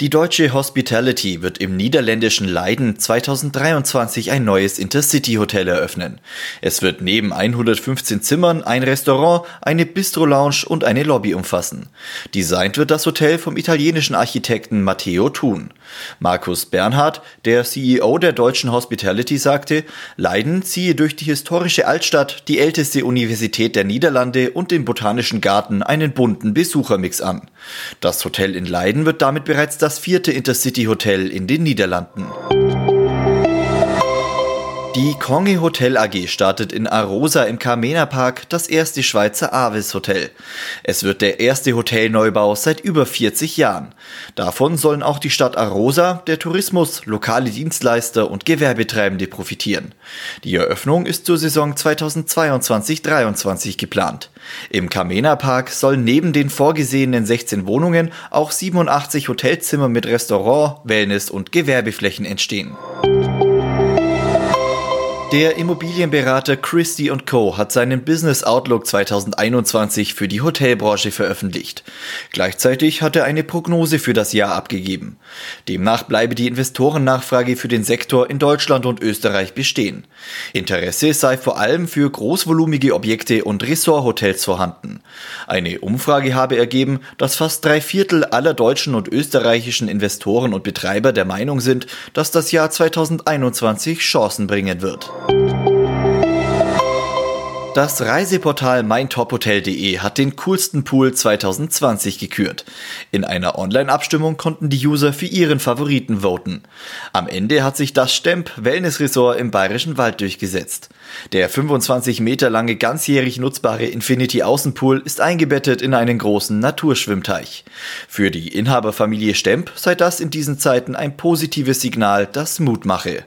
Die deutsche Hospitality wird im niederländischen Leiden 2023 ein neues Intercity-Hotel eröffnen. Es wird neben 115 Zimmern ein Restaurant, eine Bistro-Lounge und eine Lobby umfassen. Designt wird das Hotel vom italienischen Architekten Matteo Thun. Markus Bernhard, der CEO der deutschen Hospitality, sagte, Leiden ziehe durch die historische Altstadt, die älteste Universität der Niederlande und den Botanischen Garten einen bunten Besuchermix an. Das Hotel in Leiden wird damit bereits das vierte Intercity-Hotel in den Niederlanden. Die Kongi Hotel AG startet in Arosa im Carmena Park das erste Schweizer Avis Hotel. Es wird der erste Hotelneubau seit über 40 Jahren. Davon sollen auch die Stadt Arosa, der Tourismus, lokale Dienstleister und Gewerbetreibende profitieren. Die Eröffnung ist zur Saison 2022-23 geplant. Im Carmena Park sollen neben den vorgesehenen 16 Wohnungen auch 87 Hotelzimmer mit Restaurant, Wellness und Gewerbeflächen entstehen. Der Immobilienberater Christie Co. hat seinen Business Outlook 2021 für die Hotelbranche veröffentlicht. Gleichzeitig hat er eine Prognose für das Jahr abgegeben. Demnach bleibe die Investorennachfrage für den Sektor in Deutschland und Österreich bestehen. Interesse sei vor allem für großvolumige Objekte und Ressorthotels vorhanden. Eine Umfrage habe ergeben, dass fast drei Viertel aller deutschen und österreichischen Investoren und Betreiber der Meinung sind, dass das Jahr 2021 Chancen bringen wird. Das Reiseportal meintophotel.de hat den coolsten Pool 2020 gekürt. In einer Online-Abstimmung konnten die User für ihren Favoriten voten. Am Ende hat sich das Stemp Wellness Resort im Bayerischen Wald durchgesetzt. Der 25 Meter lange ganzjährig nutzbare Infinity Außenpool ist eingebettet in einen großen Naturschwimmteich. Für die Inhaberfamilie Stemp sei das in diesen Zeiten ein positives Signal, das Mut mache.